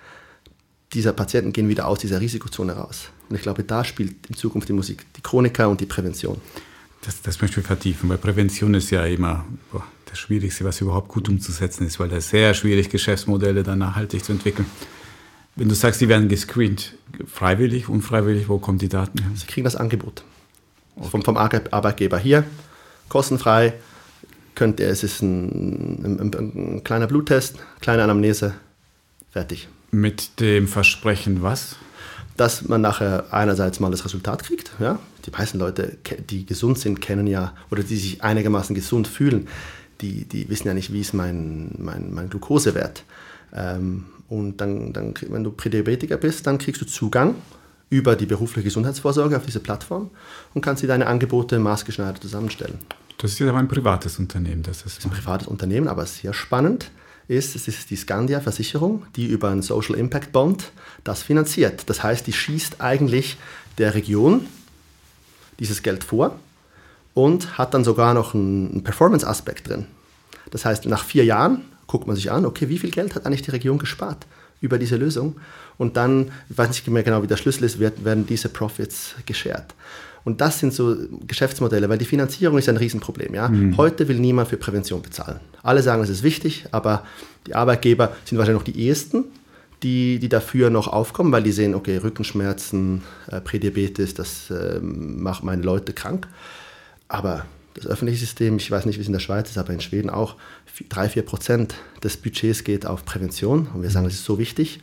dieser Patienten gehen wieder aus dieser Risikozone raus. Und ich glaube, da spielt in Zukunft die Musik, die Chroniker und die Prävention. Das, das möchte ich vertiefen, weil Prävention ist ja immer boah, das Schwierigste, was überhaupt gut umzusetzen ist, weil es sehr schwierig Geschäftsmodelle dann nachhaltig zu entwickeln. Wenn du sagst, die werden gescreent, freiwillig, unfreiwillig, wo kommen die Daten her? Sie kriegen das Angebot okay. vom, vom Arbeitgeber hier, kostenfrei. Könnt ihr, es ist ein, ein, ein kleiner Bluttest, kleine Anamnese, Fertig. Mit dem Versprechen was? Dass man nachher einerseits mal das Resultat kriegt. Ja? Die meisten Leute, die gesund sind, kennen ja, oder die sich einigermaßen gesund fühlen, die, die wissen ja nicht, wie ist mein, mein, mein Glukosewert. Ähm, und dann, dann, wenn du Prädiabetiker bist, dann kriegst du Zugang über die berufliche Gesundheitsvorsorge auf diese Plattform und kannst dir deine Angebote maßgeschneidert zusammenstellen. Das ist ja aber ein privates Unternehmen. Das ist, das ist ein privates Unternehmen, aber sehr spannend ist, es ist die Scandia-Versicherung, die über einen Social Impact Bond das finanziert. Das heißt, die schießt eigentlich der Region dieses Geld vor und hat dann sogar noch einen Performance-Aspekt drin. Das heißt, nach vier Jahren guckt man sich an, okay, wie viel Geld hat eigentlich die Region gespart über diese Lösung? Und dann, ich weiß nicht mehr genau, wie der Schlüssel ist, werden diese Profits geshared. Und das sind so Geschäftsmodelle, weil die Finanzierung ist ein Riesenproblem. Ja? Mhm. Heute will niemand für Prävention bezahlen. Alle sagen, es ist wichtig, aber die Arbeitgeber sind wahrscheinlich noch die ehesten, die, die dafür noch aufkommen, weil die sehen, okay, Rückenschmerzen, äh, Prädiabetes, das äh, macht meine Leute krank. Aber das öffentliche System, ich weiß nicht, wie es in der Schweiz ist, aber in Schweden auch, 3-4 Prozent des Budgets geht auf Prävention. Und wir sagen, das ist so wichtig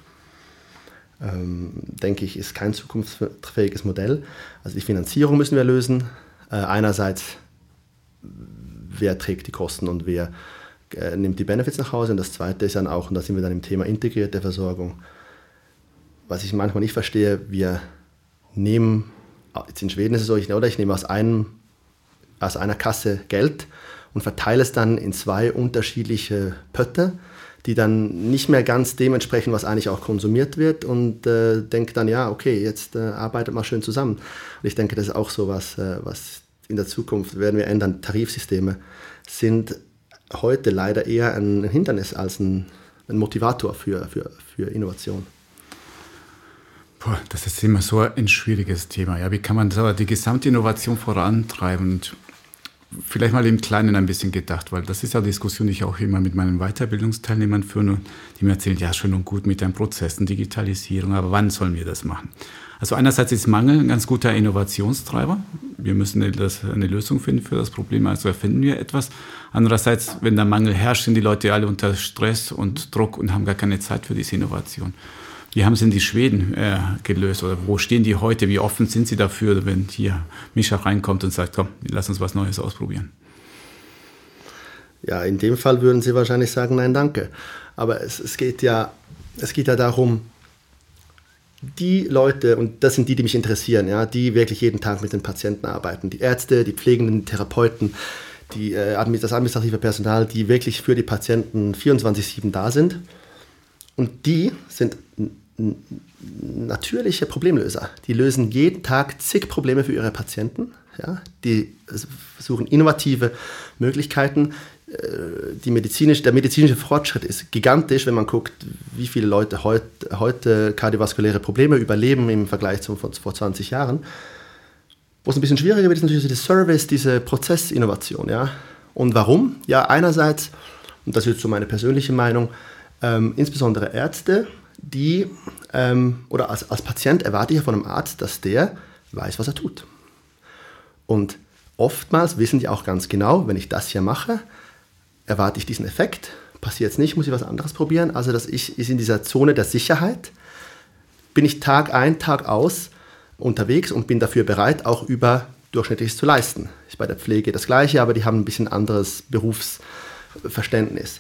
ähm, denke ich, ist kein zukunftsfähiges Modell. Also die Finanzierung müssen wir lösen. Äh, einerseits, wer trägt die Kosten und wer äh, nimmt die Benefits nach Hause. Und das Zweite ist dann auch, und da sind wir dann im Thema integrierte Versorgung, was ich manchmal nicht verstehe, wir nehmen, jetzt in Schweden ist es so, ich, oder ich nehme aus, einem, aus einer Kasse Geld und verteile es dann in zwei unterschiedliche Pötte die dann nicht mehr ganz dementsprechend, was eigentlich auch konsumiert wird und äh, denkt dann, ja, okay, jetzt äh, arbeitet mal schön zusammen. Und ich denke, das ist auch so was, äh, was in der Zukunft werden wir ändern. Tarifsysteme sind heute leider eher ein Hindernis als ein, ein Motivator für, für, für Innovation. Boah, das ist immer so ein schwieriges Thema. Ja, wie kann man die gesamte Innovation vorantreiben? Und vielleicht mal im Kleinen ein bisschen gedacht, weil das ist ja eine Diskussion, die ich auch immer mit meinen Weiterbildungsteilnehmern führe, die mir erzählen, ja, schön und gut mit den Prozessen, Digitalisierung, aber wann sollen wir das machen? Also einerseits ist Mangel ein ganz guter Innovationstreiber. Wir müssen eine Lösung finden für das Problem, also erfinden wir etwas. Andererseits, wenn der Mangel herrscht, sind die Leute alle unter Stress und Druck und haben gar keine Zeit für diese Innovation. Wie haben Sie denn die Schweden äh, gelöst oder wo stehen die heute? Wie offen sind Sie dafür, wenn hier Mischa reinkommt und sagt, komm, lass uns was Neues ausprobieren? Ja, in dem Fall würden Sie wahrscheinlich sagen, nein, danke. Aber es, es, geht, ja, es geht ja darum, die Leute, und das sind die, die mich interessieren, ja, die wirklich jeden Tag mit den Patienten arbeiten, die Ärzte, die Pflegenden, die Therapeuten, die, äh, das administrative Personal, die wirklich für die Patienten 24-7 da sind. Und die sind natürliche Problemlöser. Die lösen jeden Tag zig Probleme für ihre Patienten. Ja? Die suchen innovative Möglichkeiten. Äh, die medizinisch, der medizinische Fortschritt ist gigantisch, wenn man guckt, wie viele Leute heut, heute kardiovaskuläre Probleme überleben im Vergleich zu vor 20 Jahren. Wo es ein bisschen schwieriger wird, ist natürlich der Service, diese Prozessinnovation. Ja? Und warum? Ja, einerseits, und das ist so meine persönliche Meinung, ähm, insbesondere Ärzte die, ähm, oder als, als Patient erwarte ich von einem Arzt, dass der weiß, was er tut. Und oftmals wissen die auch ganz genau, wenn ich das hier mache, erwarte ich diesen Effekt. Passiert es nicht, muss ich was anderes probieren. Also, dass ich ist in dieser Zone der Sicherheit, bin ich Tag ein, Tag aus unterwegs und bin dafür bereit, auch über Durchschnittliches zu leisten. Ist bei der Pflege das Gleiche, aber die haben ein bisschen anderes Berufsverständnis.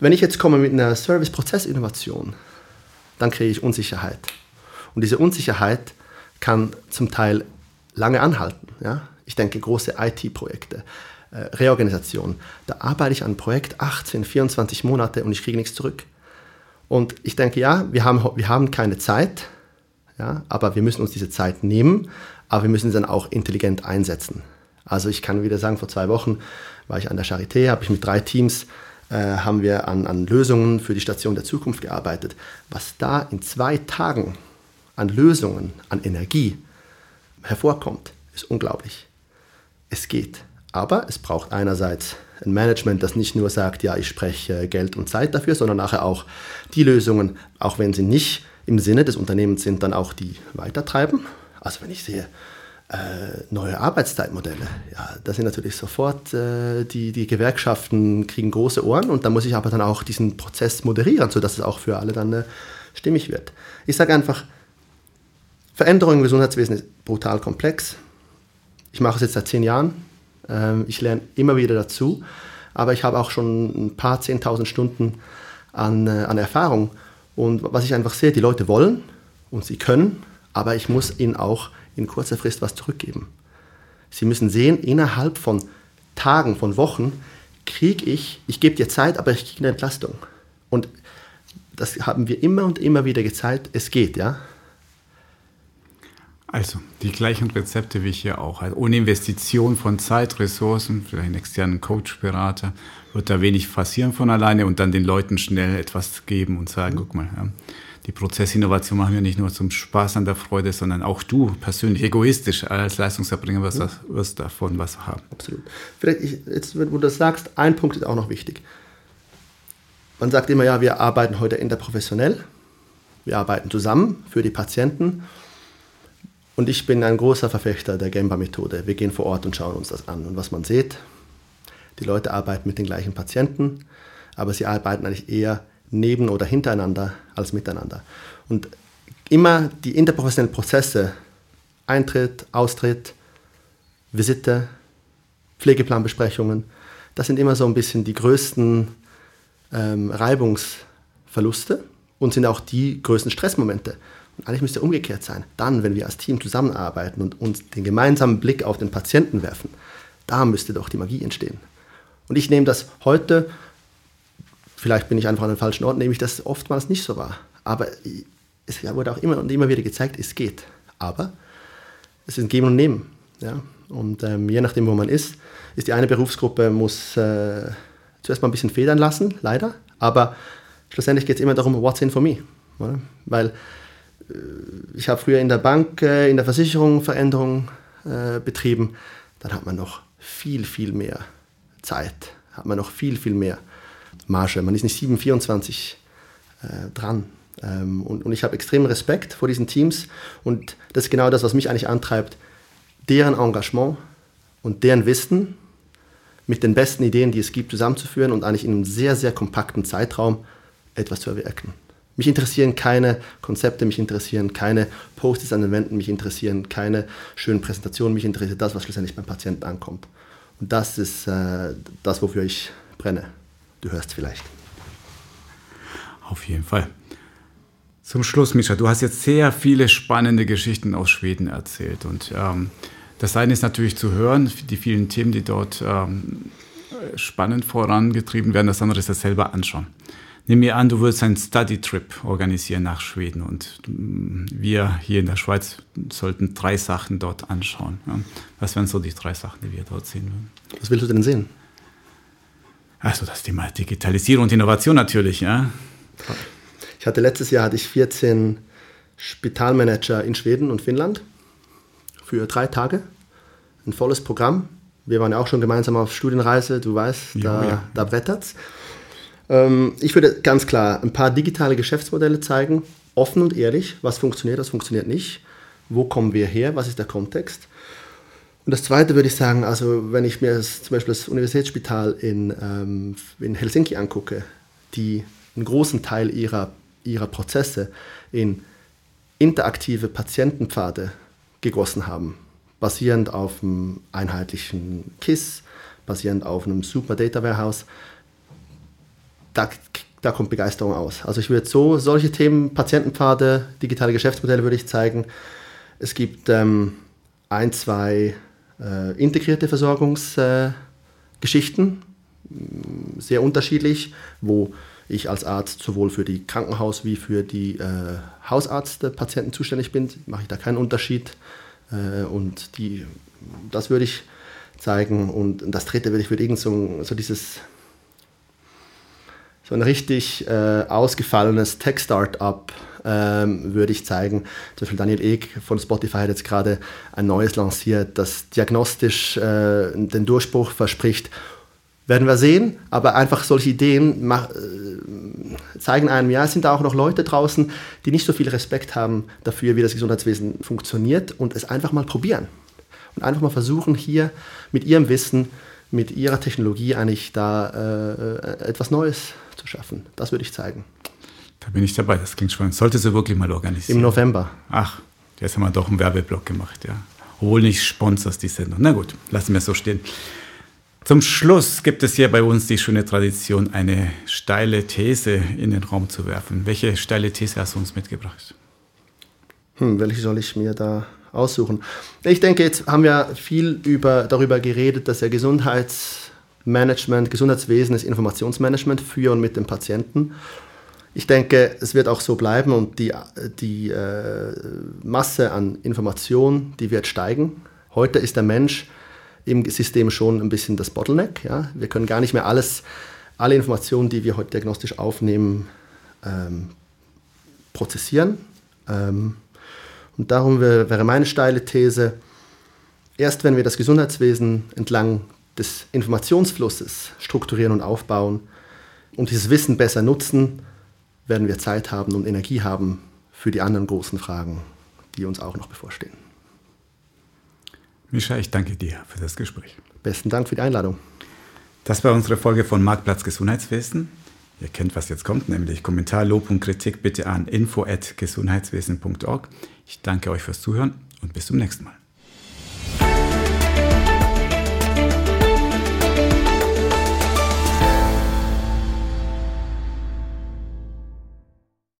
Wenn ich jetzt komme mit einer Service-Prozess-Innovation, dann kriege ich Unsicherheit. Und diese Unsicherheit kann zum Teil lange anhalten. Ja? Ich denke große IT-Projekte, äh, Reorganisation. Da arbeite ich an einem Projekt 18, 24 Monate und ich kriege nichts zurück. Und ich denke, ja, wir haben, wir haben keine Zeit, ja, aber wir müssen uns diese Zeit nehmen, aber wir müssen sie dann auch intelligent einsetzen. Also ich kann wieder sagen, vor zwei Wochen war ich an der Charité, habe ich mit drei Teams äh, haben wir an, an Lösungen für die Station der Zukunft gearbeitet. Was da in zwei Tagen an Lösungen, an Energie hervorkommt, ist unglaublich. Es geht. Aber es braucht einerseits ein Management, das nicht nur sagt, ja, ich spreche Geld und Zeit dafür, sondern nachher auch die Lösungen, auch wenn sie nicht im Sinne des Unternehmens sind, dann auch die weitertreiben. Also wenn ich sehe, Äh, neue Arbeitszeitmodelle. Ja, da sind natürlich sofort äh, die, die Gewerkschaften kriegen große Ohren und da muss ich aber dann auch diesen Prozess moderieren, sodass es auch für alle dann äh, stimmig wird. Ich sage einfach, Veränderung im Gesundheitswesen ist brutal komplex. Ich mache es jetzt seit zehn Jahren. Ähm, ich lerne immer wieder dazu, aber ich habe auch schon ein paar zehntausend Stunden an, äh, an Erfahrung. Und was ich einfach sehe, die Leute wollen und sie können, aber ich muss ihnen auch in kurzer Frist was zurückgeben. Sie müssen sehen, innerhalb von Tagen, von Wochen kriege ich, ich gebe dir Zeit, aber ich kriege eine Entlastung. Und das haben wir immer und immer wieder gezeigt, es geht, ja. Also, die gleichen Rezepte wie hier auch. Also ohne Investition von Zeit, Ressourcen, vielleicht einen externen Coach, Berater, wird da wenig passieren von alleine und dann den Leuten schnell etwas geben und sagen, mhm. guck mal, ja, die Prozessinnovation machen wir nicht nur zum Spaß an der Freude, sondern auch du persönlich, egoistisch als Leistungserbringer wirst, ja. wirst davon was haben. Absolut. Vielleicht, ich, jetzt, wenn du das sagst, ein Punkt ist auch noch wichtig. Man sagt immer, ja, wir arbeiten heute interprofessionell, wir arbeiten zusammen für die Patienten. Und ich bin ein großer Verfechter der Gemba-Methode. Wir gehen vor Ort und schauen uns das an. Und was man sieht, die Leute arbeiten mit den gleichen Patienten, aber sie arbeiten eigentlich eher neben oder hintereinander als miteinander. Und immer die interprofessionellen Prozesse, Eintritt, Austritt, Visite, Pflegeplanbesprechungen, das sind immer so ein bisschen die größten ähm, Reibungsverluste und sind auch die größten Stressmomente. Und eigentlich müsste umgekehrt sein. Dann, wenn wir als Team zusammenarbeiten und uns den gemeinsamen Blick auf den Patienten werfen, da müsste doch die Magie entstehen. Und ich nehme das heute vielleicht bin ich einfach an den falschen Ort, nehme ich das oftmals nicht so wahr. Aber es wurde auch immer und immer wieder gezeigt, es geht. Aber es ist ein Geben und Nehmen. Ja? Und ähm, je nachdem, wo man ist, ist die eine Berufsgruppe, muss äh, zuerst mal ein bisschen federn lassen, leider. Aber schlussendlich geht es immer darum, what's in for me. Oder? Weil äh, ich habe früher in der Bank, äh, in der Versicherung Veränderungen äh, betrieben. Dann hat man noch viel, viel mehr Zeit, hat man noch viel, viel mehr Marge. Man ist nicht 7,24 äh, dran. Ähm, und, und ich habe extremen Respekt vor diesen Teams und das ist genau das, was mich eigentlich antreibt, deren Engagement und deren Wissen mit den besten Ideen, die es gibt, zusammenzuführen und eigentlich in einem sehr, sehr kompakten Zeitraum etwas zu erwirken. Mich interessieren keine Konzepte, mich interessieren keine Posts an den Wänden, mich interessieren keine schönen Präsentationen, mich interessiert das, was schlussendlich beim Patienten ankommt. Und das ist äh, das, wofür ich brenne. Du hörst vielleicht. Auf jeden Fall. Zum Schluss, Mischa, du hast jetzt sehr viele spannende Geschichten aus Schweden erzählt. Und ähm, das eine ist natürlich zu hören, die vielen Themen, die dort ähm, spannend vorangetrieben werden. Das andere ist das selber anschauen. Nimm mir an, du würdest einen Study-Trip organisieren nach Schweden und mm, wir hier in der Schweiz sollten drei Sachen dort anschauen. Was wären so die drei Sachen, die wir dort sehen würden? Was willst du denn sehen? Also das Thema Digitalisierung und Innovation natürlich, ja. Ich hatte letztes Jahr hatte ich 14 Spitalmanager in Schweden und Finnland für drei Tage. Ein volles Programm. Wir waren ja auch schon gemeinsam auf Studienreise, du weißt, da, ja, ja. da brettert's. Ähm, ich würde ganz klar ein paar digitale Geschäftsmodelle zeigen, offen und ehrlich, was funktioniert, was funktioniert nicht, wo kommen wir her, was ist der Kontext und das Zweite würde ich sagen, also wenn ich mir das, zum Beispiel das Universitätsspital in, ähm, in Helsinki angucke, die einen großen Teil ihrer, ihrer Prozesse in interaktive Patientenpfade gegossen haben, basierend auf einem einheitlichen KISS, basierend auf einem super Data Warehouse, da, da kommt Begeisterung aus. Also ich würde so solche Themen, Patientenpfade, digitale Geschäftsmodelle würde ich zeigen. Es gibt ähm, ein, zwei äh, integrierte Versorgungsgeschichten, äh, sehr unterschiedlich, wo ich als Arzt sowohl für die Krankenhaus- wie für die äh, Hausarztpatienten zuständig bin, mache ich da keinen Unterschied. Äh, und die, das würde ich zeigen. Und das dritte würde ich für irgend so, so dieses so ein richtig äh, ausgefallenes Tech-Startup ähm, würde ich zeigen. Zum Beispiel Daniel Ek von Spotify hat jetzt gerade ein neues lanciert, das diagnostisch äh, den Durchbruch verspricht. Werden wir sehen, aber einfach solche Ideen mach, äh, zeigen einem, ja, es sind da auch noch Leute draußen, die nicht so viel Respekt haben dafür, wie das Gesundheitswesen funktioniert und es einfach mal probieren. und einfach mal versuchen, hier mit ihrem Wissen, mit ihrer Technologie eigentlich da äh, etwas Neues zu schaffen. Das würde ich zeigen. Da bin ich dabei, das klingt spannend. Sollte sie wirklich mal organisieren. Im November. Ach, jetzt haben wir doch einen Werbeblock gemacht, ja. Obwohl nicht Sponsors die Sendung. Na gut, lassen wir es so stehen. Zum Schluss gibt es hier bei uns die schöne Tradition, eine steile These in den Raum zu werfen. Welche steile These hast du uns mitgebracht? Hm, welche soll ich mir da aussuchen? Ich denke, jetzt haben wir viel über, darüber geredet, dass ja Gesundheitsmanagement, Gesundheitswesen ist Informationsmanagement für und mit dem Patienten. Ich denke, es wird auch so bleiben und die, die äh, Masse an Informationen, die wird steigen. Heute ist der Mensch im System schon ein bisschen das Bottleneck. Ja? Wir können gar nicht mehr alles, alle Informationen, die wir heute diagnostisch aufnehmen, ähm, prozessieren. Ähm, und darum wäre meine steile These, erst wenn wir das Gesundheitswesen entlang des Informationsflusses strukturieren und aufbauen und dieses Wissen besser nutzen, werden wir Zeit haben und Energie haben für die anderen großen Fragen, die uns auch noch bevorstehen. Mischa, ich danke dir für das Gespräch. Besten Dank für die Einladung. Das war unsere Folge von Marktplatz Gesundheitswesen. Ihr kennt, was jetzt kommt, nämlich Kommentar, Lob und Kritik bitte an info@gesundheitswesen.org. Ich danke euch fürs Zuhören und bis zum nächsten Mal.